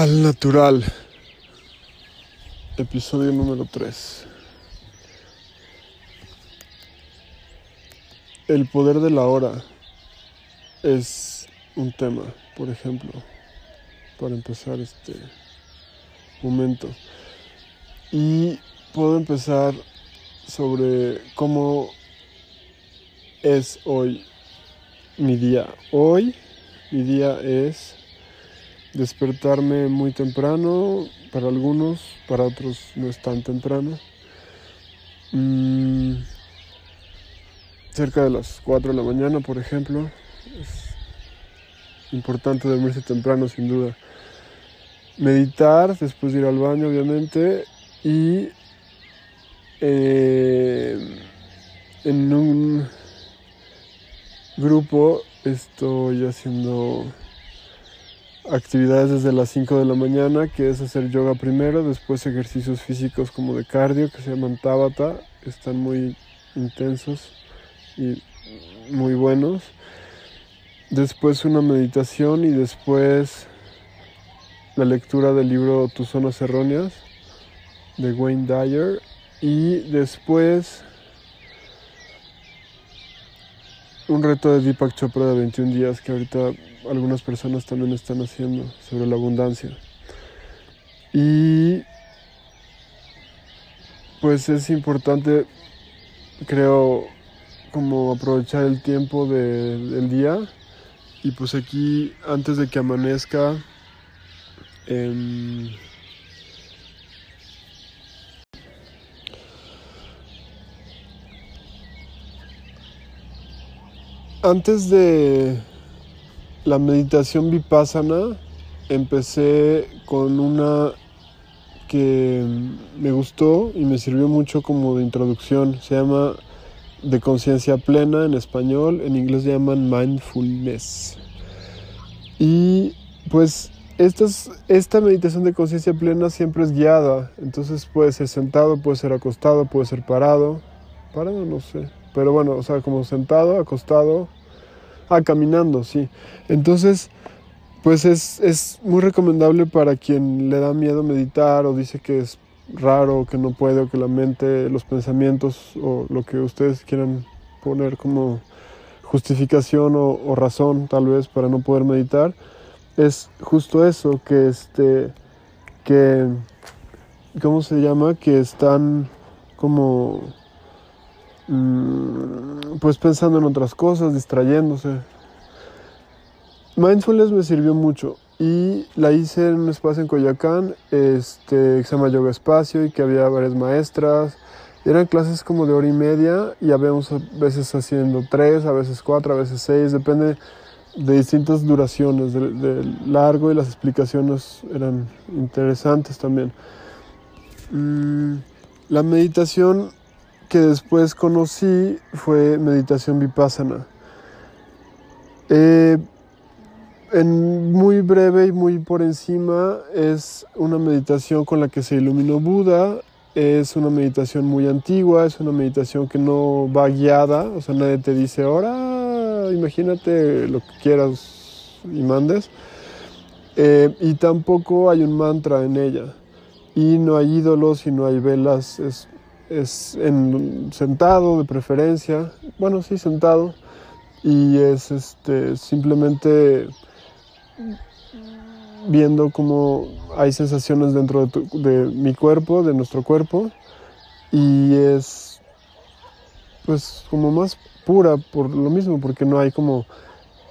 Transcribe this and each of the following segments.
Al natural. Episodio número 3. El poder de la hora es un tema, por ejemplo, para empezar este momento. Y puedo empezar sobre cómo es hoy mi día. Hoy mi día es despertarme muy temprano, para algunos, para otros no es tan temprano. Mm, cerca de las 4 de la mañana, por ejemplo. Es importante dormirse temprano, sin duda. Meditar después de ir al baño, obviamente. Y eh, en un grupo estoy haciendo actividades desde las 5 de la mañana, que es hacer yoga primero, después ejercicios físicos como de cardio, que se llaman Tabata, están muy intensos y muy buenos. Después una meditación y después la lectura del libro Tus zonas erróneas de Wayne Dyer y después un reto de Deepak Chopra de 21 días que ahorita algunas personas también están haciendo sobre la abundancia. Y pues es importante, creo, como aprovechar el tiempo del día. Y pues aquí, antes de que amanezca, em, Antes de la meditación vipassana, empecé con una que me gustó y me sirvió mucho como de introducción. Se llama de conciencia plena en español, en inglés se llaman mindfulness. Y pues esta meditación de conciencia plena siempre es guiada, entonces puede ser sentado, puede ser acostado, puede ser parado. Parado no sé, pero bueno, o sea, como sentado, acostado, ah, caminando, sí. Entonces, pues es, es muy recomendable para quien le da miedo meditar o dice que es raro, que no puede, o que la mente, los pensamientos o lo que ustedes quieran poner como justificación o, o, razón tal vez para no poder meditar, es justo eso, que este, que, ¿cómo se llama? Que están como pues pensando en otras cosas, distrayéndose. Mindfulness me sirvió mucho y la hice en un espacio en Coyacán, este, que se llama Yoga Espacio y que había varias maestras. Eran clases como de hora y media y habíamos a veces haciendo tres, a veces cuatro, a veces seis, depende de distintas duraciones de, largo y las explicaciones eran interesantes también. Mm, la meditación que después conocí fue meditación vipassana. Eh, en muy breve y muy por encima es una meditación con la que se iluminó Buda, es una meditación muy antigua, es una meditación que no va guiada, o sea, nadie te dice, ahora imagínate lo que quieras y mandes, eh, y tampoco hay un mantra en ella, y no hay ídolos y no hay velas, es es en sentado de preferencia, bueno, sí, sentado, y es este, simplemente viendo cómo hay sensaciones dentro de, mi cuerpo, de nuestro cuerpo, y es pues como más pura por lo mismo, porque no hay como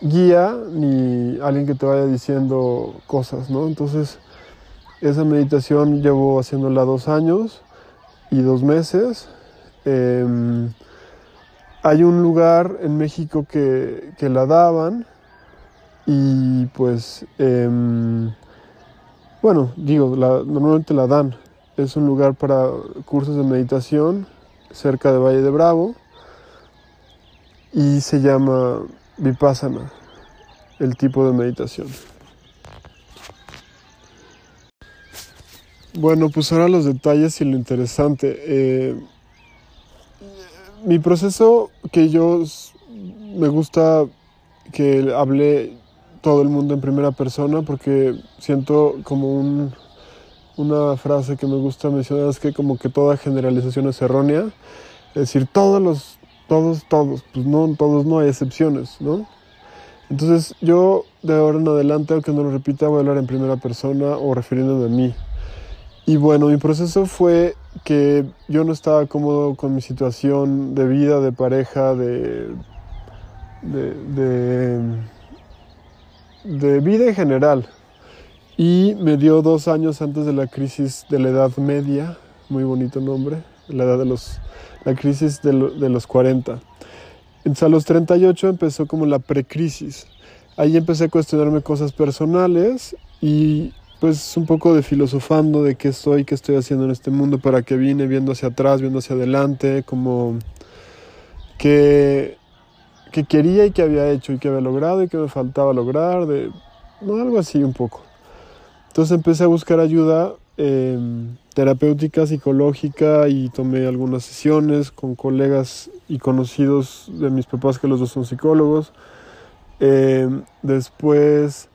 guía ni alguien que te vaya diciendo cosas, ¿no? Entonces, esa meditación llevo haciéndola dos años y dos meses. Em, hay un lugar en México que, la daban y pues, em, bueno, digo, normalmente la dan. Es un lugar para cursos de meditación cerca de Valle de Bravo y se llama Vipassana, el tipo de meditación. Bueno, pues ahora los detalles y lo interesante. Eh, mi proceso que yo me gusta que hable todo el mundo en primera persona porque siento como un, una frase que me gusta mencionar es que como que toda generalización es errónea. Es decir, todos los, todos, todos, pues no, todos no hay excepciones, ¿no? Entonces yo de ahora en adelante, aunque no lo repita, voy a hablar en primera persona o refiriéndome a mí. Y bueno, mi proceso fue que yo no estaba cómodo con mi situación de vida, de pareja, de, de, de, de vida en general. Y me dio dos años antes de la crisis de la Edad Media, muy bonito nombre, la edad de los, la crisis de, de los 40. Entonces a los 38 empezó como la precrisis. Ahí empecé a cuestionarme cosas personales y pues un poco de filosofando de qué soy, qué estoy haciendo en este mundo, para qué vine, viendo hacia atrás, viendo hacia adelante, como que, que quería y que había hecho y que había logrado y que me faltaba lograr, de, no, algo así un poco. Entonces empecé a buscar ayuda eh, terapéutica, psicológica y tomé algunas sesiones con colegas y conocidos de mis papás que los dos son psicólogos. Eh, después,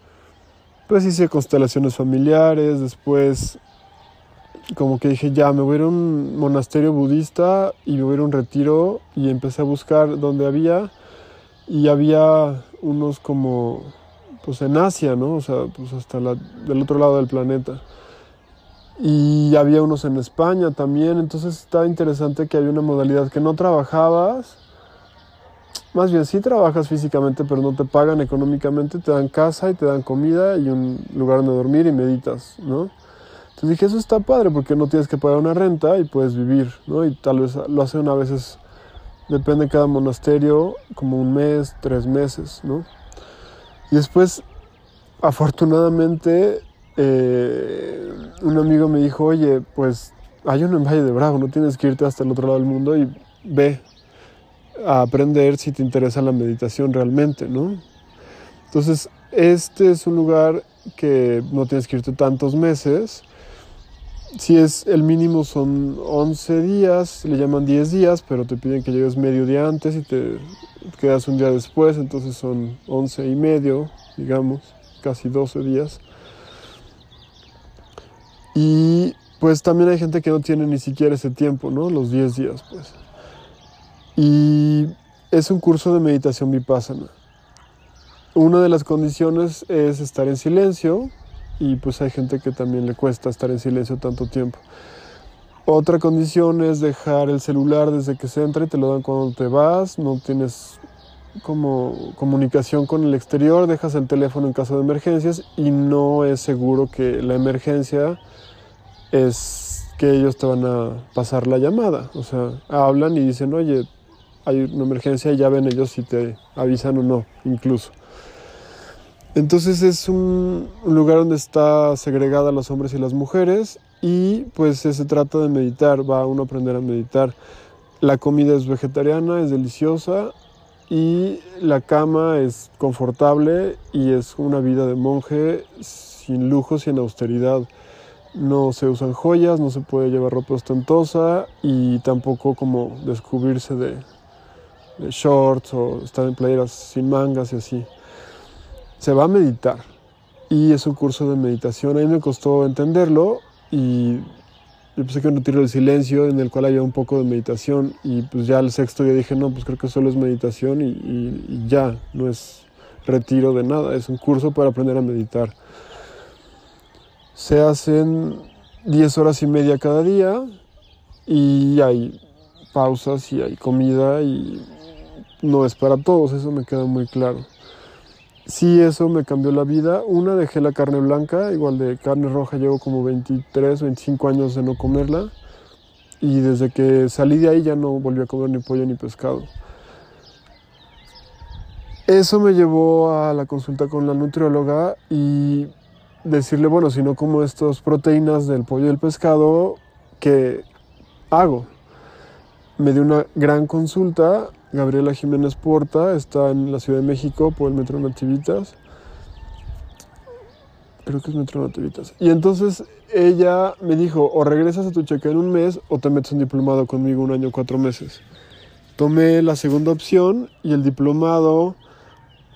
pues hice constelaciones familiares, después como que dije, ya, me voy a ir a un monasterio budista y me voy a ir a un retiro y empecé a buscar donde había y había unos como, pues en Asia, ¿no? O sea, pues hasta la, del otro lado del planeta. Y había unos en España también, entonces está interesante que había una modalidad que no trabajabas, más bien sí trabajas físicamente, pero no te pagan económicamente, te dan casa y te dan comida y un lugar donde dormir y meditas, ¿no? Entonces dije, eso está padre porque no tienes que pagar una renta y puedes vivir, ¿no? Y tal vez lo hacen a veces, depende de cada monasterio, como un mes, tres meses, ¿no? Y después, afortunadamente, eh, un amigo me dijo, oye, pues hay uno en Valle de Bravo, no tienes que irte hasta el otro lado del mundo y ve a aprender si te interesa la meditación realmente, ¿no? Entonces, este es un lugar que no tienes que irte tantos meses. Si es el mínimo son 11 días, le llaman 10 días, pero te piden que llegues medio día antes y te quedas un día después, entonces son 11 y medio, digamos, casi 12 días. Y pues también hay gente que no tiene ni siquiera ese tiempo, ¿no? Los 10 días, pues. Y es un curso de meditación vipassana. Una de las condiciones es estar en silencio y pues hay gente que también le cuesta estar en silencio tanto tiempo. Otra condición es dejar el celular desde que se entra y te lo dan cuando te vas, no tienes como comunicación con el exterior, dejas el teléfono en caso de emergencias y no es seguro que la emergencia es que ellos te van a pasar la llamada. O sea, hablan y dicen, oye, hay una emergencia y ya ven ellos si te avisan o no, incluso. Entonces es un lugar donde está segregada los hombres y las mujeres y pues se trata de meditar, va uno a aprender a meditar. La comida es vegetariana, es deliciosa y la cama es confortable y es una vida de monje sin lujos y en austeridad. No se usan joyas, no se puede llevar ropa ostentosa y tampoco como descubrirse de, de shorts o estar en playeras sin mangas y así. Se va a meditar y es un curso de meditación. A mí me costó entenderlo y yo pensé que un retiro del silencio en el cual había un poco de meditación y pues ya el sexto día dije, no, pues creo que solo es meditación y, y, y ya, no es retiro de nada, es un curso para aprender a meditar. Se hacen 10 horas y media cada día y hay pausas y hay comida y no es para todos, eso me queda muy claro. Sí, eso me cambió la vida. Una, dejé la carne blanca, igual de carne roja llevo como 23, 25 años de no comerla. Y desde que salí de ahí ya no volví a comer ni pollo ni pescado. Eso me llevó a la consulta con la nutrióloga y decirle, bueno, si no como estas proteínas del pollo y del pescado, ¿qué hago? Me dio una gran consulta Gabriela Jiménez Porta, está en la Ciudad de México por el Metro Nativitas. Creo que es Metro Nativitas. Y entonces ella me dijo, o regresas a tu cheque en un mes o te metes un diplomado conmigo un año, cuatro meses. Tomé la segunda opción y el diplomado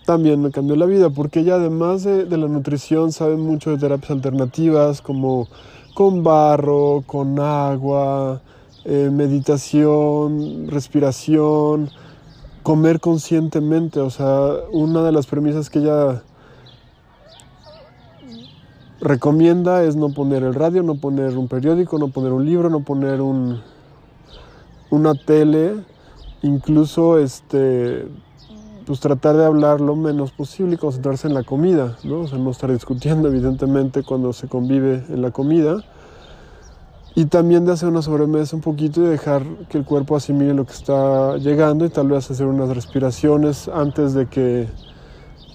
también me cambió la vida, porque ella además de, la nutrición sabe mucho de terapias alternativas, como con barro, con agua, eh, meditación, respiración, comer conscientemente. O sea, una de las premisas que ella recomienda es no poner el radio, no poner un periódico, no poner un libro, no poner un, una tele, incluso este pues tratar de hablar lo menos posible y concentrarse en la comida, ¿no? O sea, no estar discutiendo evidentemente cuando se convive en la comida. Y también de hacer una sobremesa un poquito y dejar que el cuerpo asimile lo que está llegando y tal vez hacer unas respiraciones antes de que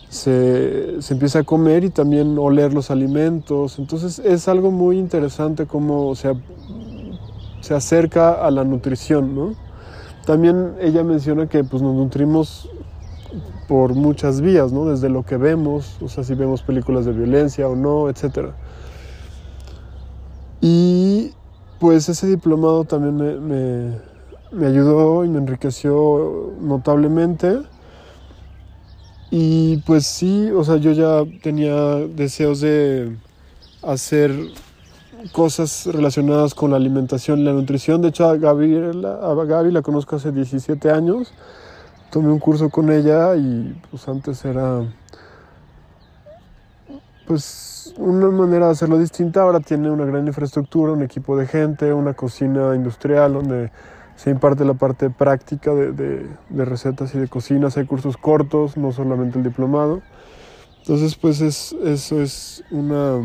se, se empiece a comer y también oler los alimentos. Entonces es algo muy interesante cómo se, se acerca a la nutrición, ¿no? También ella menciona que pues, nos nutrimos por muchas vías, ¿no? Desde lo que vemos, o sea, si vemos películas de violencia o no, etc. Y pues ese diplomado también me, me, ayudó y me enriqueció notablemente. Y pues sí, o sea, yo ya tenía deseos de hacer cosas relacionadas con la alimentación y la nutrición. De hecho, a a Gaby la conozco hace 17 años tomé un curso con ella y pues antes era pues una manera de hacerlo distinta. Ahora tiene una gran infraestructura, un equipo de gente, una cocina industrial donde se imparte la parte práctica de, recetas y de cocinas. Hay cursos cortos, no solamente el diplomado. Entonces pues es, eso es una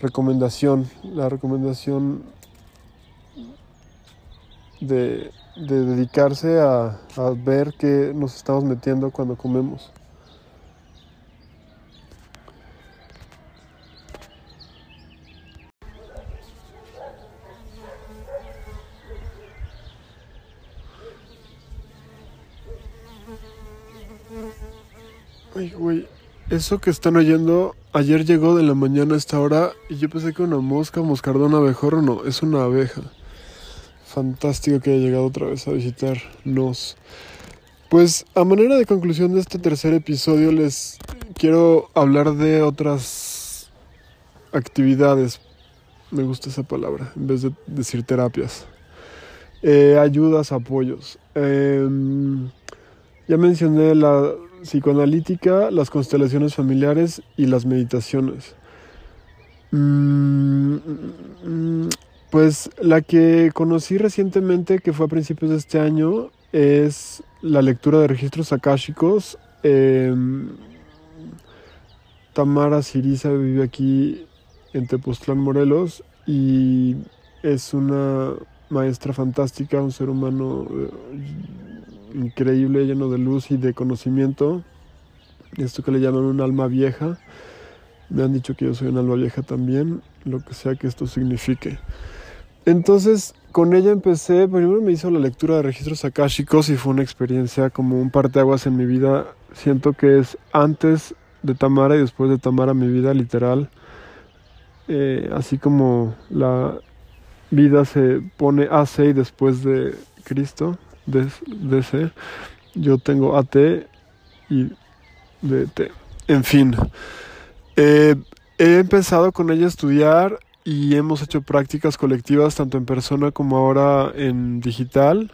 recomendación. La recomendación de de dedicarse a ver qué nos estamos metiendo cuando comemos. Ay, güey, eso que están oyendo, ayer llegó de la mañana a esta hora y yo pensé que una mosca, moscardón, abejorro, no, es una abeja fantástico que haya llegado otra vez a visitarnos. Pues a manera de conclusión de este tercer episodio les quiero hablar de otras actividades. Me gusta esa palabra, en vez de decir terapias. Eh, ayudas, apoyos. Em, ya mencioné la psicoanalítica, las constelaciones familiares y las meditaciones. Mm, mm, pues la que conocí recientemente, que fue a principios de este año, es la lectura de registros akáshicos. Em, Tamara Siriza vive aquí en Tepoztlán, Morelos, y es una maestra fantástica, un ser humano eh, increíble, lleno de luz y de conocimiento. Esto que le llaman un alma vieja. Me han dicho que yo soy un alma vieja también, lo que sea que esto signifique. Entonces, con ella empecé, primero me hizo la lectura de registros akáshicos y fue una experiencia como un parteaguas en mi vida. Siento que es antes de Tamara y después de Tamara mi vida literal. Eh, así como la vida se pone AC y después de Cristo, DC, yo tengo AT y DT. En fin, eh, he empezado con ella a estudiar y hemos hecho prácticas colectivas tanto en persona como ahora en digital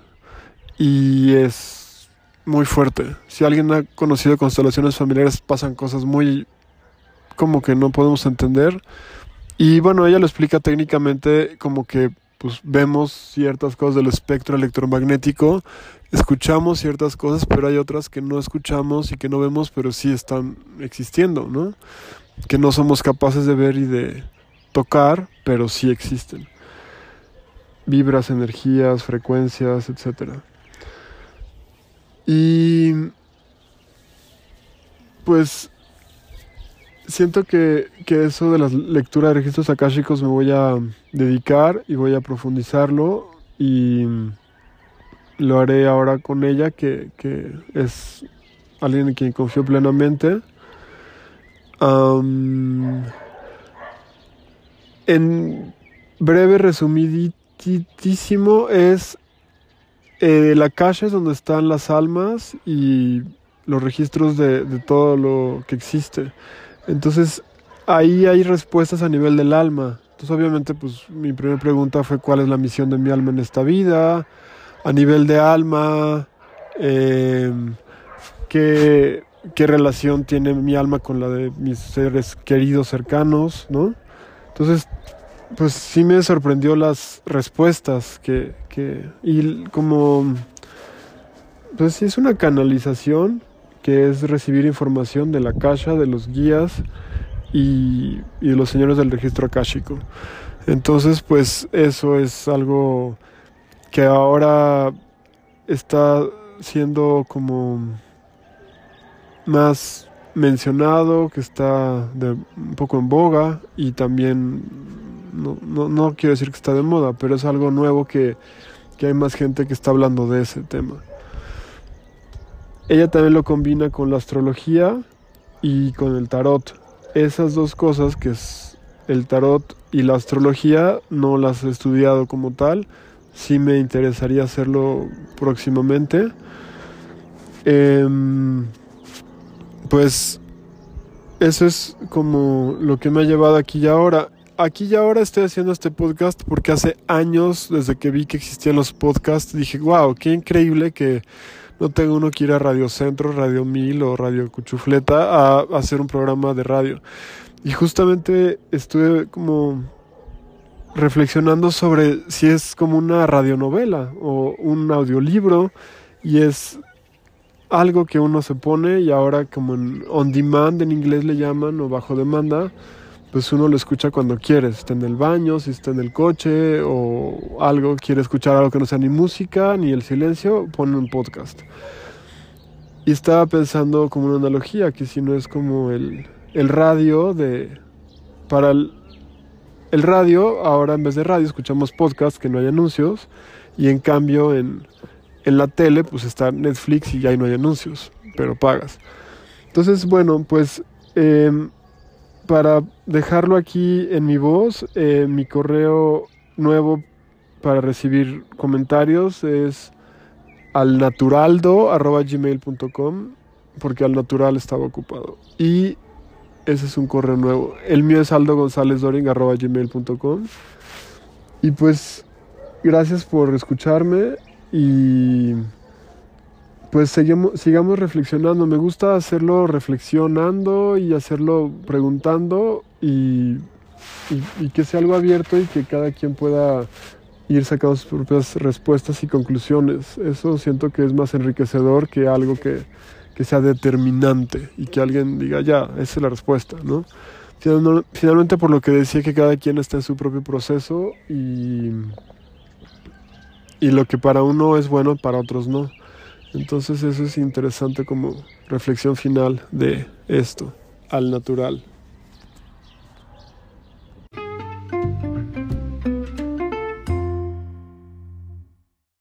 y es muy fuerte. Si alguien ha conocido constelaciones familiares pasan cosas muy como que no podemos entender y bueno, ella lo explica técnicamente como que pues vemos ciertas cosas del espectro electromagnético, escuchamos ciertas cosas, pero hay otras que no escuchamos y que no vemos, pero sí están existiendo, ¿no? Que no somos capaces de ver y de tocar, pero sí existen. Vibras, energías, frecuencias, etc. Y pues siento que, que, eso de la lectura de registros akáshicos me voy a dedicar y voy a profundizarlo y lo haré ahora con ella que, que es alguien en quien confío plenamente. En breve, resumidísimo, es eh, la calle es donde están las almas y los registros de, de todo lo que existe. Entonces, ahí hay respuestas a nivel del alma. Entonces, obviamente, pues mi primera pregunta fue cuál es la misión de mi alma en esta vida. A nivel de alma, eh, ¿qué, qué relación tiene mi alma con la de mis seres queridos cercanos, ¿no? Entonces, pues sí me sorprendió las respuestas que, que y como, pues sí es una canalización que es recibir información de la caja, de los guías y, de los señores del registro akáshico. Entonces, pues eso es algo que ahora está siendo como más mencionado, que está un poco en boga y también, no, no, no, quiero decir que está de moda, pero es algo nuevo que, que hay más gente que está hablando de ese tema. Ella también lo combina con la astrología y con el tarot. Esas dos cosas, que es el tarot y la astrología, no las he estudiado como tal. Sí me interesaría hacerlo próximamente. Eh, pues eso es como lo que me ha llevado aquí y ahora. Aquí y ahora estoy haciendo este podcast porque hace años, desde que vi que existían los podcasts, dije, wow, qué increíble que no tengo uno que ir a Radio Centro, Radio Mil o Radio Cuchufleta a, a hacer un programa de radio. Y justamente estuve como reflexionando sobre si es como una radionovela o un audiolibro y es algo que uno se pone y ahora como en on demand en inglés le llaman o bajo demanda, pues uno lo escucha cuando quiere, si está en el baño, si está en el coche o algo, quiere escuchar algo que no sea ni música ni el silencio, pone un podcast. Y estaba pensando como una analogía, que si no es como el, el radio de... Para el, el radio, ahora en vez de radio escuchamos podcast que no hay anuncios y en cambio en en la tele pues está Netflix y ya no hay anuncios, pero pagas. Entonces, bueno, pues eh, para dejarlo aquí en mi voz, eh, mi correo nuevo para recibir comentarios es alnaturaldo.gmail.com porque al natural estaba ocupado. Y ese es un correo nuevo. El mío es aldogonzalezdoring.gmail.com Y pues gracias por escucharme y pues sigamos reflexionando. Me gusta hacerlo reflexionando y hacerlo preguntando y, que sea algo abierto y que cada quien pueda ir sacando sus propias respuestas y conclusiones. Eso siento que es más enriquecedor que algo que, que sea determinante y que alguien diga, ya, esa es la respuesta, ¿no? Finalmente por lo que decía que cada quien está en su propio proceso y y lo que para uno es bueno, para otros no. Entonces eso es interesante como reflexión final de esto, al natural.